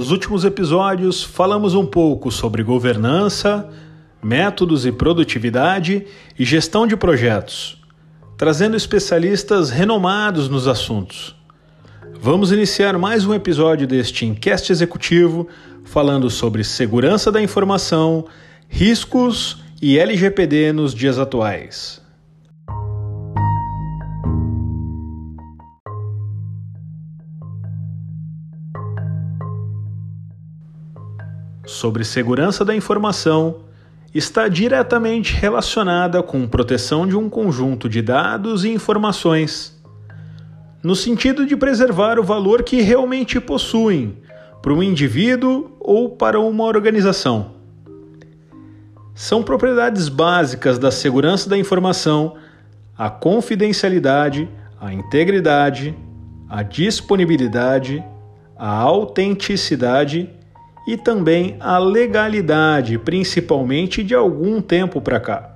Nos últimos episódios, falamos um pouco sobre governança, métodos e produtividade e gestão de projetos, trazendo especialistas renomados nos assuntos. Vamos iniciar mais um episódio deste Enquest Executivo falando sobre segurança da informação, riscos e LGPD nos dias atuais. Sobre segurança da informação, está diretamente relacionada com proteção de um conjunto de dados e informações no sentido de preservar o valor que realmente possuem para um indivíduo ou para uma organização. São propriedades básicas da segurança da informação a confidencialidade, a integridade, a disponibilidade, a autenticidade e também a legalidade, principalmente de algum tempo para cá.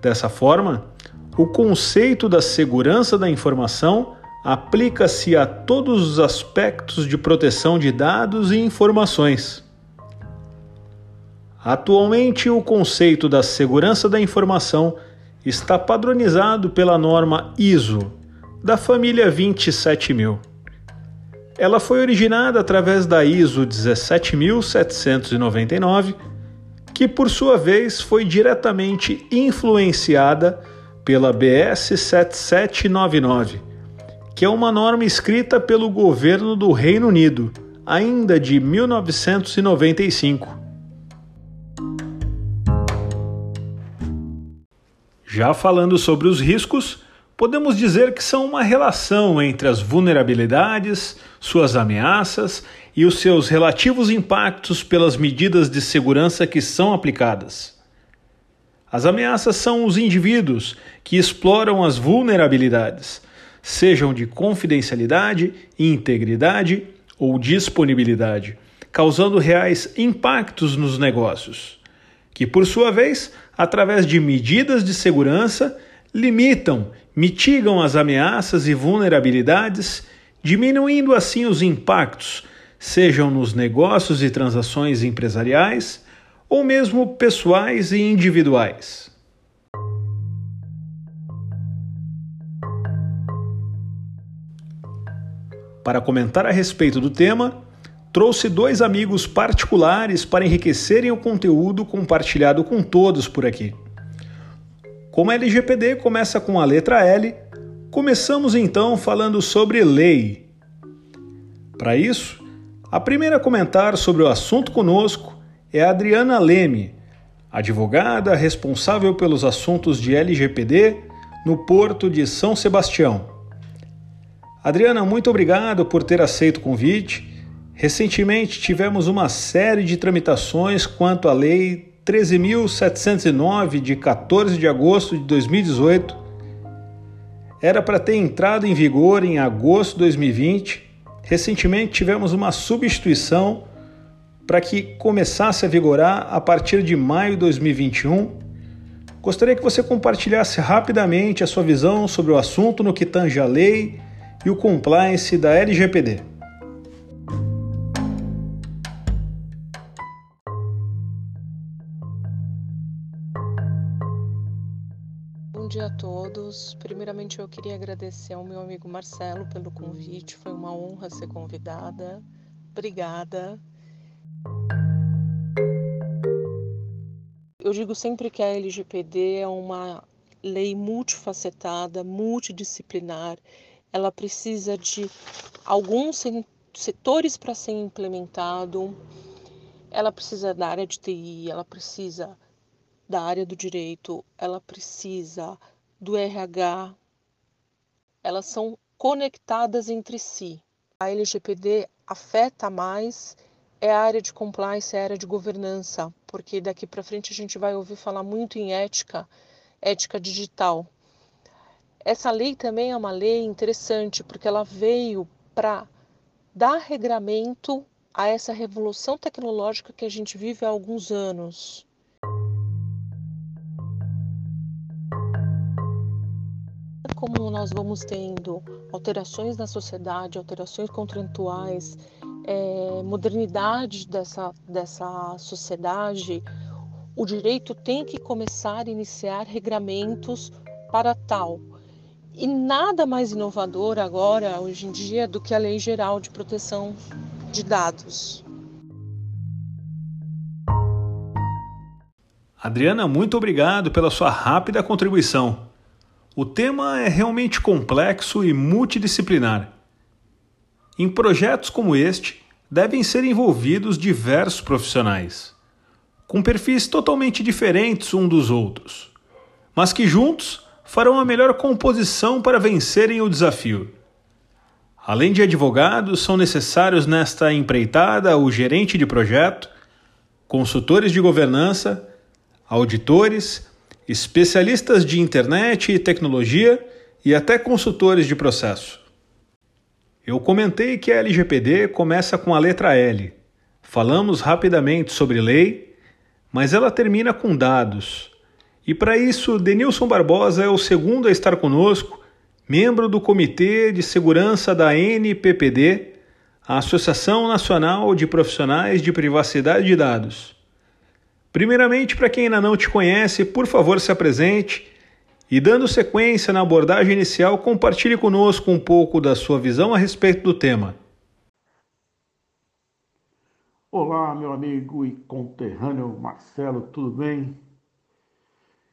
Dessa forma, o conceito da segurança da informação aplica-se a todos os aspectos de proteção de dados e informações. Atualmente, o conceito da segurança da informação está padronizado pela norma ISO da família 27000. Ela foi originada através da ISO 17799, que por sua vez foi diretamente influenciada pela BS 7799, que é uma norma escrita pelo governo do Reino Unido, ainda de 1995. Já falando sobre os riscos, podemos dizer que são uma relação entre as vulnerabilidades, suas ameaças e os seus relativos impactos pelas medidas de segurança que são aplicadas. As ameaças são os indivíduos que exploram as vulnerabilidades, sejam de confidencialidade, integridade ou disponibilidade, causando reais impactos nos negócios, que por sua vez, através de medidas de segurança, limitam, mitigam as ameaças e vulnerabilidades, diminuindo assim os impactos, sejam nos negócios e transações empresariais, ou mesmo pessoais e individuais. Para comentar a respeito do tema, trouxe dois amigos particulares para enriquecerem o conteúdo compartilhado com todos por aqui. Como a LGPD começa com a letra L, começamos então falando sobre lei. Para isso, a primeira a comentar sobre o assunto conosco é a Adriana Leme, advogada responsável pelos assuntos de LGPD no Porto de São Sebastião. Adriana, muito obrigado por ter aceito o convite. Recentemente tivemos uma série de tramitações quanto à Lei 13.709, de 14 de agosto de 2018. Era para ter entrado em vigor em agosto de 2020. Recentemente tivemos uma substituição para que começasse a vigorar a partir de maio de 2021. Gostaria que você compartilhasse rapidamente a sua visão sobre o assunto no que tange a lei e o compliance da LGPD. Todos. Primeiramente, eu queria agradecer ao meu amigo Marcelo pelo convite. Foi uma honra ser convidada. Obrigada. Eu digo sempre que a LGPD é uma lei multifacetada, multidisciplinar. Ela precisa de alguns setores para ser implementado. Ela precisa da área de TI, ela precisa da área do direito, ela precisa do RH. Elas são conectadas entre si. A LGPD afeta mais é a área de compliance, é a área de governança, porque daqui para frente a gente vai ouvir falar muito em ética, ética digital. Essa lei também é uma lei interessante, porque ela veio para dar regramento a essa revolução tecnológica que a gente vive há alguns anos. Como nós vamos tendo alterações na sociedade, alterações contratuais, é, modernidade dessa, dessa sociedade, o direito tem que começar a iniciar regramentos para tal. E nada mais inovador agora, hoje em dia, do que a Lei Geral de Proteção de Dados. Adriana, muito obrigado pela sua rápida contribuição. O tema é realmente complexo e multidisciplinar. Em projetos como este, devem ser envolvidos diversos profissionais, com perfis totalmente diferentes um dos outros, mas que juntos farão a melhor composição para vencerem o desafio. Além de advogados, são necessários nesta empreitada o gerente de projeto, consultores de governança, auditores, especialistas de internet e tecnologia e até consultores de processo. Eu comentei que a LGPD começa com a letra L. Falamos rapidamente sobre lei, mas ela termina com dados. E para isso, Denilson Barbosa é o segundo a estar conosco, membro do Comitê de Segurança da NPPD, a Associação Nacional de Profissionais de Privacidade de Dados. Primeiramente, para quem ainda não te conhece, por favor se apresente e dando sequência na abordagem inicial, compartilhe conosco um pouco da sua visão a respeito do tema. Olá, meu amigo e conterrâneo Marcelo, tudo bem?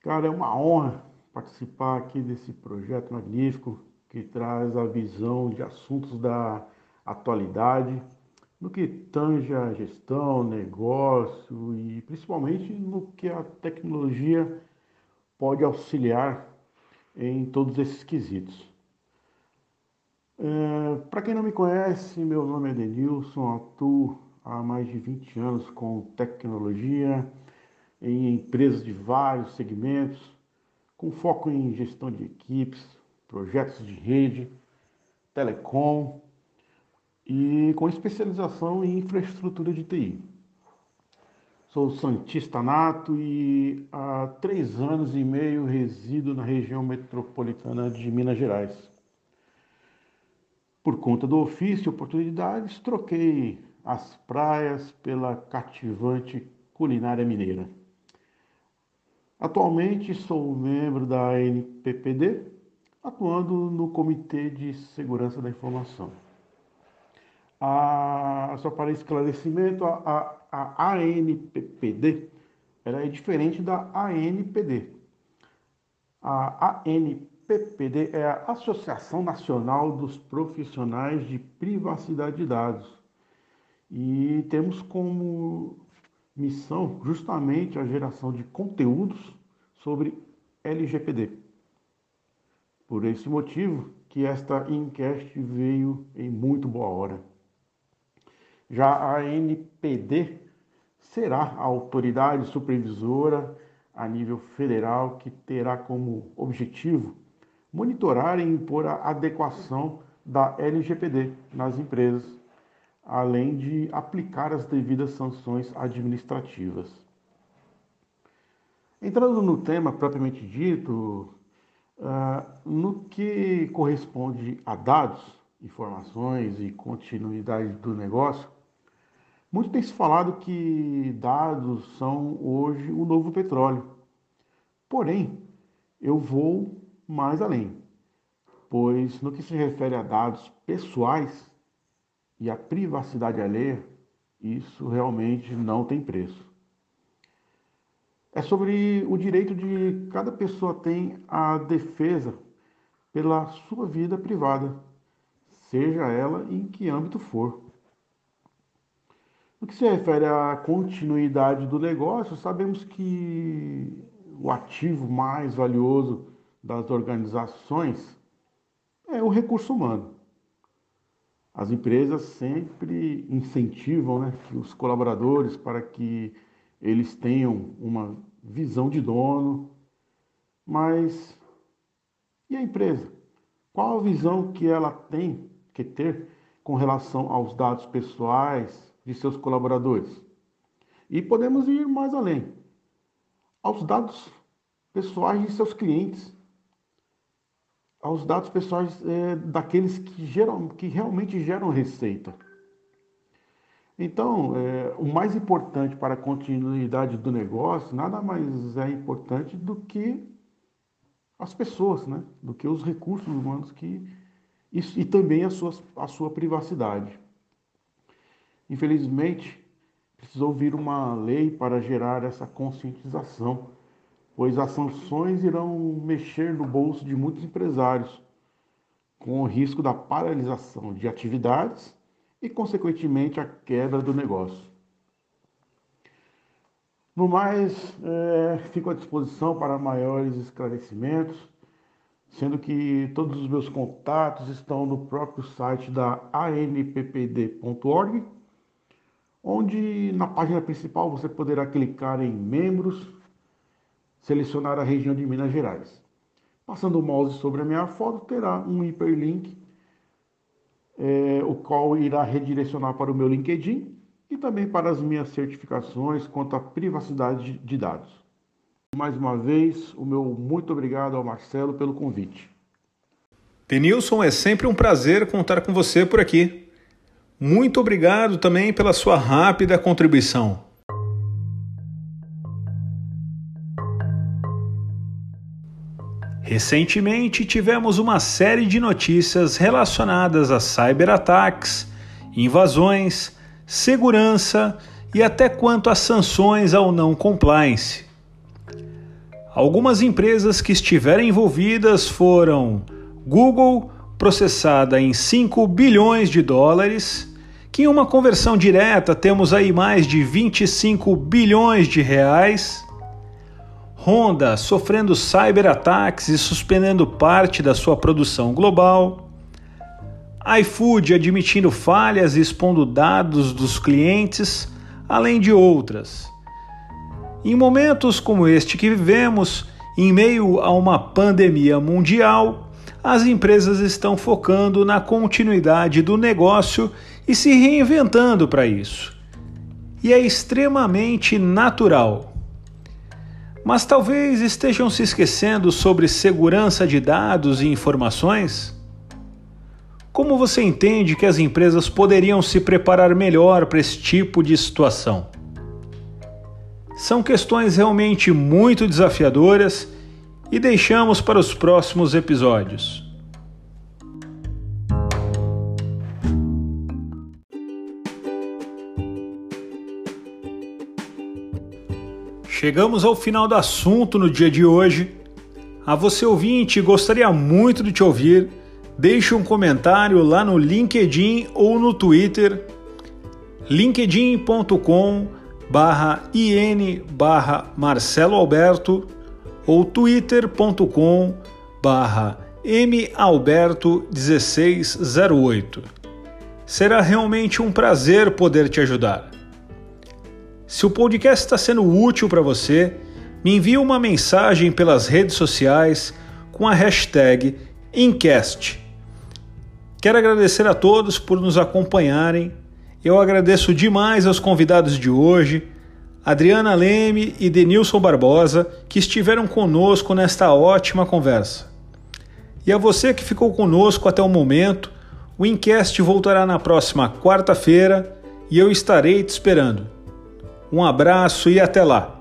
Cara, é uma honra participar aqui desse projeto magnífico que traz a visão de assuntos da atualidade, no que tange a gestão, negócio e principalmente no que a tecnologia pode auxiliar em todos esses quesitos. É, Para quem não me conhece, meu nome é Denilson, atuo há mais de 20 anos com tecnologia em empresas de vários segmentos, com foco em gestão de equipes, projetos de rede, telecom e com especialização em infraestrutura de TI. Sou Santista Nato e há três anos e meio resido na região metropolitana de Minas Gerais. Por conta do ofício e oportunidades, troquei as praias pela cativante culinária mineira. Atualmente sou membro da NPPD, atuando no Comitê de Segurança da Informação. A, só para esclarecimento, a, a, a ANPPD ela é diferente da ANPD. A ANPPD é a Associação Nacional dos Profissionais de Privacidade de Dados. E temos como missão justamente a geração de conteúdos sobre LGPD. Por esse motivo que esta enquete veio em muito boa hora. Já a NPD será a autoridade supervisora a nível federal que terá como objetivo monitorar e impor a adequação da LGPD nas empresas, além de aplicar as devidas sanções administrativas. Entrando no tema propriamente dito, uh, no que corresponde a dados, informações e continuidade do negócio, muito tem se falado que dados são hoje o novo petróleo. Porém, eu vou mais além, pois no que se refere a dados pessoais e a privacidade alheia, isso realmente não tem preço. É sobre o direito de cada pessoa tem a defesa pela sua vida privada, seja ela em que âmbito for. No que se refere à continuidade do negócio, sabemos que o ativo mais valioso das organizações é o recurso humano. As empresas sempre incentivam né, os colaboradores para que eles tenham uma visão de dono, mas e a empresa? Qual a visão que ela tem que ter com relação aos dados pessoais de seus colaboradores? E podemos ir mais além, aos dados pessoais de seus clientes, aos dados pessoais é, daqueles que, geram, que realmente geram receita. Então, é, o mais importante para a continuidade do negócio nada mais é importante do que as pessoas, né? do que os recursos humanos que, e, e também a sua, a sua privacidade. Infelizmente, precisou vir uma lei para gerar essa conscientização, pois as sanções irão mexer no bolso de muitos empresários, com o risco da paralisação de atividades e, consequentemente, a quebra do negócio. No mais, é, fico à disposição para maiores esclarecimentos, sendo que todos os meus contatos estão no próprio site da anppd.org, onde na página principal você poderá clicar em membros, selecionar a região de Minas Gerais. Passando o mouse sobre a minha foto, terá um hiperlink é, o qual irá redirecionar para o meu LinkedIn e também para as minhas certificações quanto à privacidade de dados. Mais uma vez, o meu muito obrigado ao Marcelo pelo convite. Denilson, é sempre um prazer contar com você por aqui. Muito obrigado também pela sua rápida contribuição. Recentemente tivemos uma série de notícias relacionadas a cyberataques, invasões, segurança e até quanto a sanções ao não compliance. Algumas empresas que estiveram envolvidas foram Google, processada em 5 bilhões de dólares, que em uma conversão direta temos aí mais de 25 bilhões de reais. Honda sofrendo cyberataques e suspendendo parte da sua produção global, iFood admitindo falhas e expondo dados dos clientes, além de outras. Em momentos como este que vivemos, em meio a uma pandemia mundial, as empresas estão focando na continuidade do negócio e se reinventando para isso. E é extremamente natural mas talvez estejam se esquecendo sobre segurança de dados e informações? Como você entende que as empresas poderiam se preparar melhor para esse tipo de situação? São questões realmente muito desafiadoras e deixamos para os próximos episódios. Chegamos ao final do assunto no dia de hoje. A você ouvinte, gostaria muito de te ouvir. Deixe um comentário lá no LinkedIn ou no Twitter, linkedin.com barra in barra Marcelo Alberto ou twitter.com barra malberto1608. Será realmente um prazer poder te ajudar. Se o podcast está sendo útil para você, me envie uma mensagem pelas redes sociais com a hashtag Incast. Quero agradecer a todos por nos acompanharem. Eu agradeço demais aos convidados de hoje, Adriana Leme e Denilson Barbosa, que estiveram conosco nesta ótima conversa. E a você que ficou conosco até o momento, o Incast voltará na próxima quarta-feira e eu estarei te esperando. Um abraço e até lá!